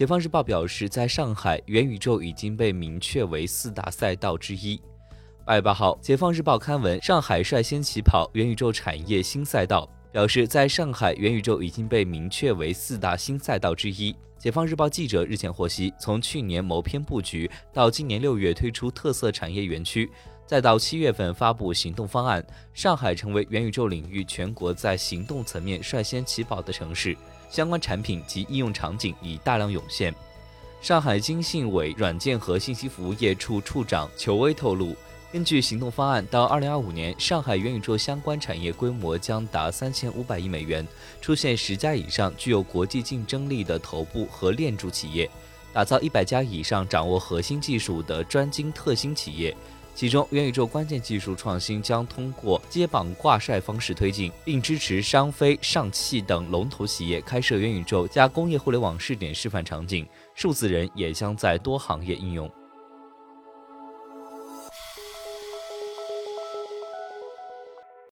解放日报表示，在上海，元宇宙已经被明确为四大赛道之一。八月八号，解放日报刊文：上海率先起跑元宇宙产业新赛道，表示在上海，元宇宙已经被明确为四大新赛道之一。解放日报记者日前获悉，从去年谋篇布局，到今年六月推出特色产业园区，再到七月份发布行动方案，上海成为元宇宙领域全国在行动层面率先起跑的城市，相关产品及应用场景已大量涌现。上海经信委软件和信息服务业处处长裘威透露。根据行动方案，到二零二五年，上海元宇宙相关产业规模将达三千五百亿美元，出现十家以上具有国际竞争力的头部和链柱企业，打造一百家以上掌握核心技术的专精特新企业。其中，元宇宙关键技术创新将通过接榜挂帅方式推进，并支持商飞、上汽等龙头企业开设元宇宙加工业互联网试点示范场景，数字人也将在多行业应用。